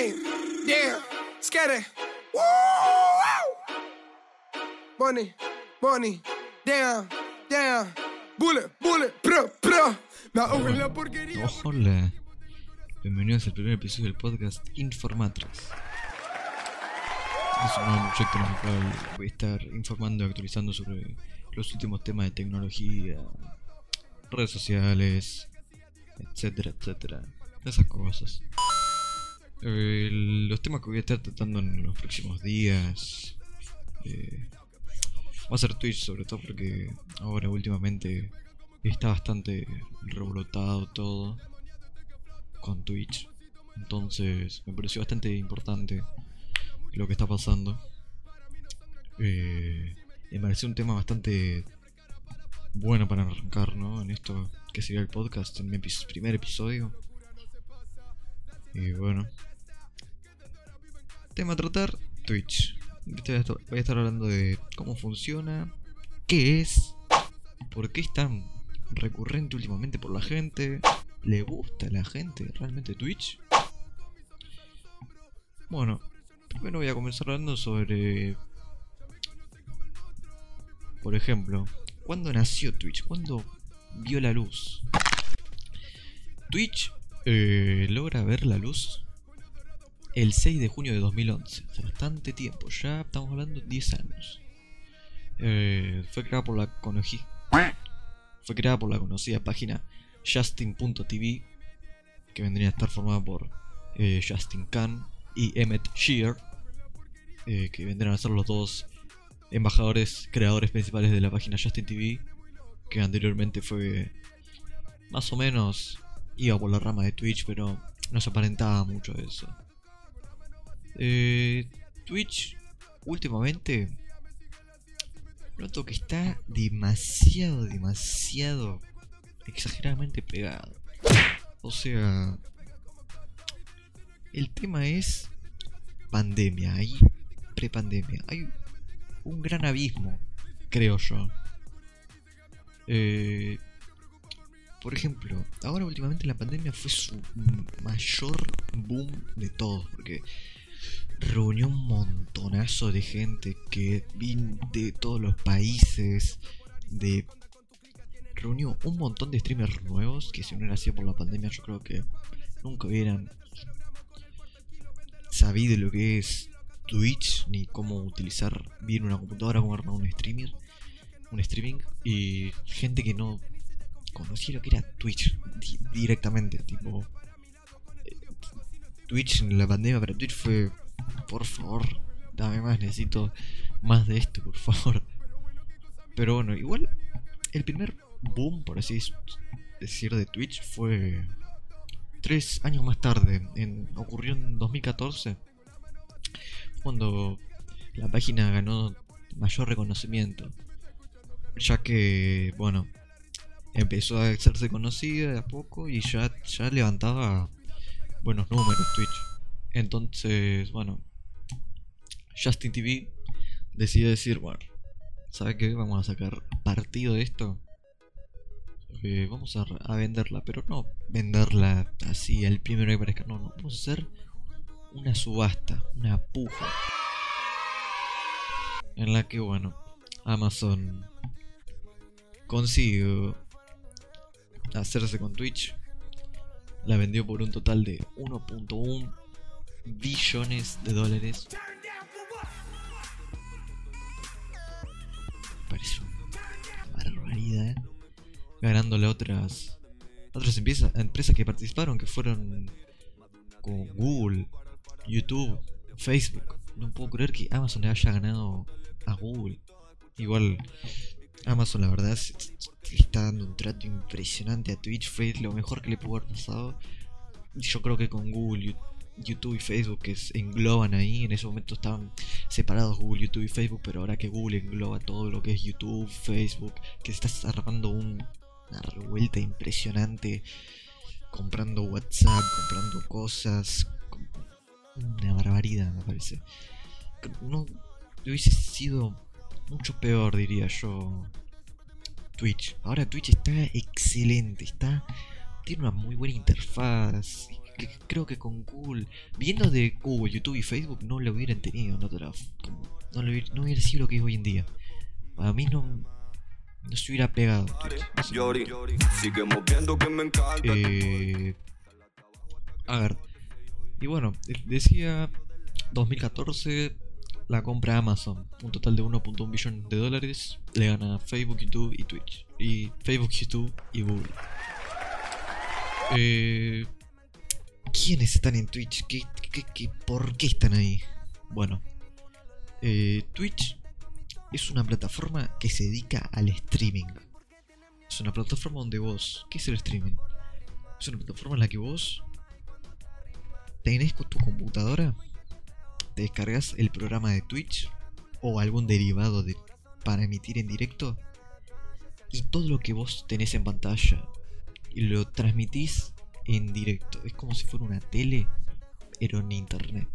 Hey, damn, scatter. Woo! Money, money, damn, damn. Bullet, bullet, pro, pro. Me ahogo en la porquería. Hola, bienvenidos al primer episodio del podcast Informatrix. Es un nuevo proyecto en el cual voy a estar informando y actualizando sobre los últimos temas de tecnología, redes sociales, etcétera, etcétera. Esas cosas. Eh, los temas que voy a estar tratando en los próximos días eh, va a ser Twitch, sobre todo porque ahora últimamente está bastante revolotado todo con Twitch. Entonces me pareció bastante importante lo que está pasando. Eh, me pareció un tema bastante bueno para arrancar, ¿no? En esto que sería el podcast, en mi primer episodio. Y bueno. Tema a tratar, Twitch. Voy a estar- hablando de cómo funciona, qué es, por qué es tan recurrente últimamente por la gente, le gusta a la gente realmente Twitch. Bueno, primero voy a comenzar hablando sobre, por ejemplo, ¿cuándo nació Twitch? ¿Cuándo vio la luz? Twitch eh, logra ver la luz el 6 de junio de 2011. Hace bastante tiempo, ya estamos hablando de 10 años. Eh, fue creada por la fue creada por la conocida página Justin.tv, que vendría a estar formada por eh, Justin Khan y Emmett Shear, eh, que vendrían a ser los dos embajadores, creadores principales de la página Justin TV, que anteriormente fue más o menos iba por la rama de Twitch, pero no se aparentaba mucho eso. Eh, Twitch últimamente noto que está demasiado, demasiado exageradamente pegado. O sea, el tema es pandemia, hay prepandemia, hay un gran abismo, creo yo. Eh, por ejemplo, ahora últimamente la pandemia fue su mayor boom de todos, porque reunió un montonazo de gente que vino de todos los países, de reunió un montón de streamers nuevos que si no era así por la pandemia yo creo que nunca hubieran sabido lo que es Twitch ni cómo utilizar bien una computadora, cómo armar un streamer, un streaming y gente que no conocía lo que era Twitch di- directamente, tipo eh, Twitch en la pandemia para Twitch fue por favor, dame más, necesito más de esto, por favor. Pero bueno, igual el primer boom, por así decir, de Twitch fue tres años más tarde. Ocurrió en 2014, cuando la página ganó mayor reconocimiento. Ya que, bueno, empezó a hacerse conocida de a poco y ya, ya levantaba buenos números Twitch. Entonces, bueno, Justin TV decidió decir, bueno, ¿sabe qué? Vamos a sacar partido de esto. Eh, vamos a, a venderla, pero no venderla así al primero que parezca. No, no, vamos a hacer una subasta, una puja. En la que, bueno, Amazon consiguió hacerse con Twitch. La vendió por un total de 1.1 billones de dólares. Ganándole a otras otras empresas, que participaron, que fueron con Google, YouTube, Facebook. No puedo creer que Amazon le haya ganado a Google. Igual, Amazon la verdad le está dando un trato impresionante a Twitch. Fue lo mejor que le pudo haber pasado. Yo creo que con Google, YouTube y Facebook que se engloban ahí, en ese momento estaban separados Google, YouTube y Facebook, pero ahora que Google engloba todo lo que es YouTube, Facebook, que se está armando un- una revuelta impresionante, comprando WhatsApp, comprando cosas, una barbaridad me parece. No hubiese sido mucho peor, diría yo, Twitch. Ahora Twitch está excelente, está tiene una muy buena interfaz, creo que con Google, viendo de Google, YouTube y Facebook, no lo hubieran tenido, no, no, no hubiera sido lo que es hoy en día. Para mí no, no se hubiera pegado. Eh, a ver, y bueno, decía 2014 la compra Amazon, un total de 1.1 billón de dólares, le gana Facebook, YouTube y Twitch. Y Facebook, YouTube y Google. Eh, ¿Quiénes están en Twitch? ¿Qué, por qué están ahí? Bueno, eh, Twitch es una plataforma que se dedica al streaming. Es una plataforma donde vos... ¿Qué es el streaming? Es una plataforma en la que vos tenés con tu computadora, te descargas el programa de Twitch o algún derivado de, para emitir en directo y todo lo que vos tenés en pantalla lo transmitís en directo. Es como si fuera una tele, pero en internet.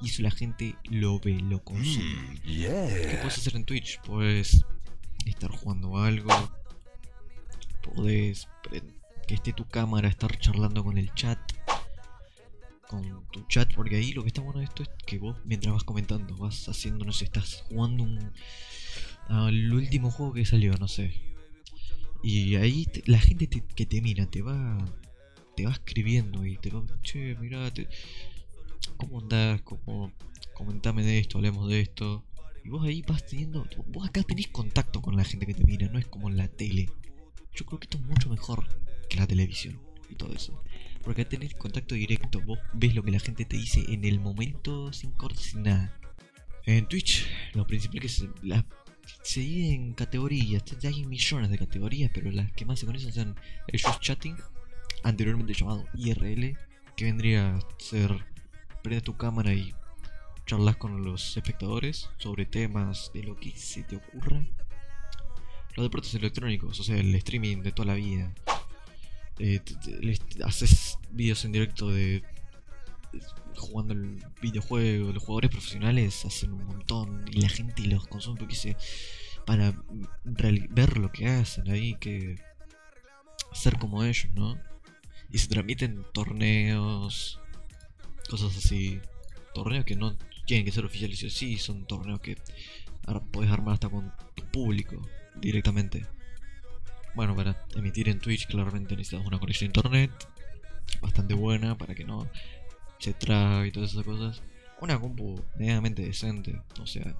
Y eso la gente lo ve, lo consume. Mm, ¿Qué puedes hacer en Twitch? Puedes estar jugando algo. Podés que esté tu cámara, estar charlando con el chat. Con tu chat, porque ahí lo que está bueno de esto es que vos, mientras vas comentando, vas haciendo, no sé, estás jugando un. al último juego que salió, no sé. Y ahí la gente que te mira te va te va escribiendo y te va, che, mirá, ¿cómo andás? ¿Cómo, comentame de esto, hablemos de esto. Y vos ahí vas teniendo, vos acá tenés contacto con la gente que te mira, no es como en la tele. Yo creo que esto es mucho mejor que la televisión y todo eso. Porque acá tenés contacto directo, vos ves lo que la gente te dice en el momento sin corte, sin nada. En Twitch, lo principal que se, la, se divide en categorías, hay millones de categorías, pero las que más se conocen son el just chatting, anteriormente llamado IRL, que vendría a ser prende tu cámara y charlas con los espectadores sobre temas de lo que se te ocurra. Los deportes electrónicos, o sea, el streaming de toda la vida. Eh, haces vídeos en directo de jugando el videojuego, los jugadores profesionales hacen un montón y la gente los consume porque se para ver lo que hacen ahí, que hacer como ellos, ¿no? y se transmiten torneos, cosas así. Torneos que no tienen que ser oficiales, sí, son torneos que ahora puedes armar hasta con tu público directamente. Bueno, para emitir en Twitch claramente necesitas una conexión a internet bastante buena para que no se trabe y todas esas cosas. Una compu medianamente decente, o sea,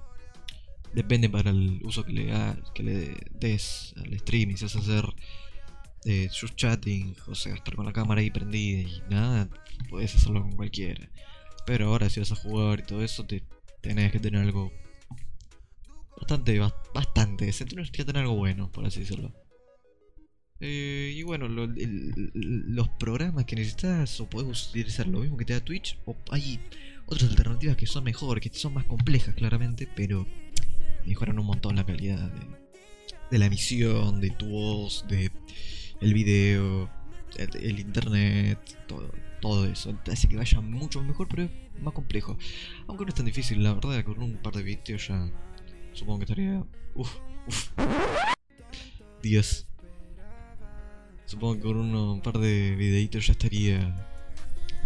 depende para el uso que le, que le des al streaming, si vas a hacer eh, just chatting, o sea, estar con la cámara ahí prendida y nada, puedes hacerlo con cualquiera. Pero ahora si vas a jugar y todo eso, te tenés que tener algo bastante, bastante tienes que tener algo bueno, por así decirlo. Eh, y bueno, los programas que necesitas o puedes utilizar lo mismo que te da Twitch o hay otras alternativas que son mejor, que son más complejas claramente, pero mejoran un montón la calidad de, de la emisión, de tu voz, de el video, el, internet, todo, todo eso. Hace que vaya mucho mejor, pero es más complejo. Aunque no es tan difícil, la verdad, con un par de videos ya supongo que estaría... Uf, uf. Dios. Supongo que con un par de videitos ya estaría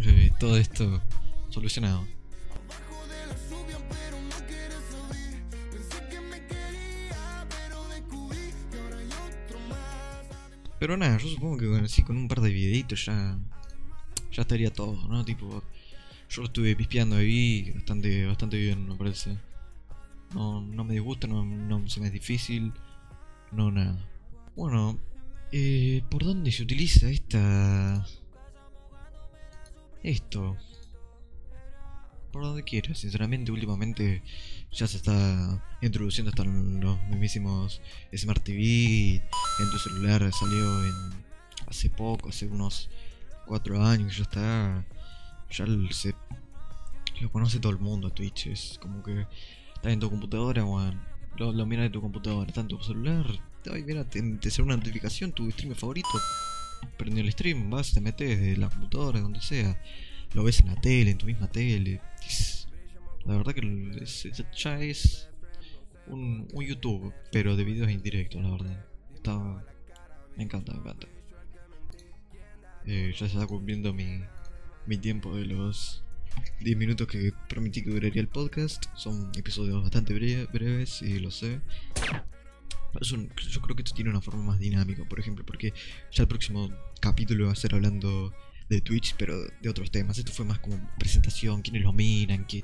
eh, todo esto solucionado. Pero nada, yo supongo que con un par de videitos ya. Ya estaría todo, ¿no? Tipo. Yo lo estuve pispeando ahí bastante, bastante bien, me parece. No, no me disgusta, no, no se me es difícil. No, nada. Bueno, eh, ¿por dónde se utiliza esta. Esto? Por donde quieras. Sinceramente, últimamente ya se está introduciendo hasta los mismísimos Smart TV. En tu celular salió en hace poco, hace unos 4 años, ya está. Ya se lo conoce todo el mundo Twitch. Es como que está en tu computadora, Lo, miras de tu computadora, está en tu celular. Ay, mira, te, te sale una notificación, tu stream favorito. Prendió el stream, vas, te metes de la computadora, donde sea lo ves en la tele, en tu misma tele. la verdad que ya es un, YouTube, pero de videos indirectos, la verdad. Está, me encanta, me encanta. Eh, ya se está cumpliendo mi, mi tiempo de los 10 minutos que prometí que duraría el podcast. Son episodios bastante breve- breves, y lo sé. Es un- yo creo que esto tiene una forma más dinámica, por ejemplo, porque ya el próximo capítulo va a ser hablando de Twitch, pero de otros temas. Esto fue más como presentación, quiénes lo miran, qué,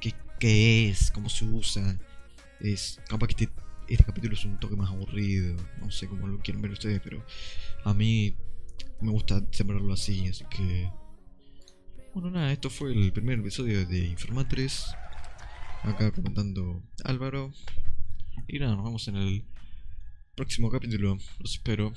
qué, qué es, cómo se usa. Es, capaz que este, este capítulo es un toque más aburrido, no sé cómo lo quieren ver ustedes, pero a mí me gusta sembrarlo así, así que... Bueno, nada, esto fue el primer episodio de Informatres. Acá comentando Álvaro. Y nada, nos vemos en el próximo capítulo. Los espero.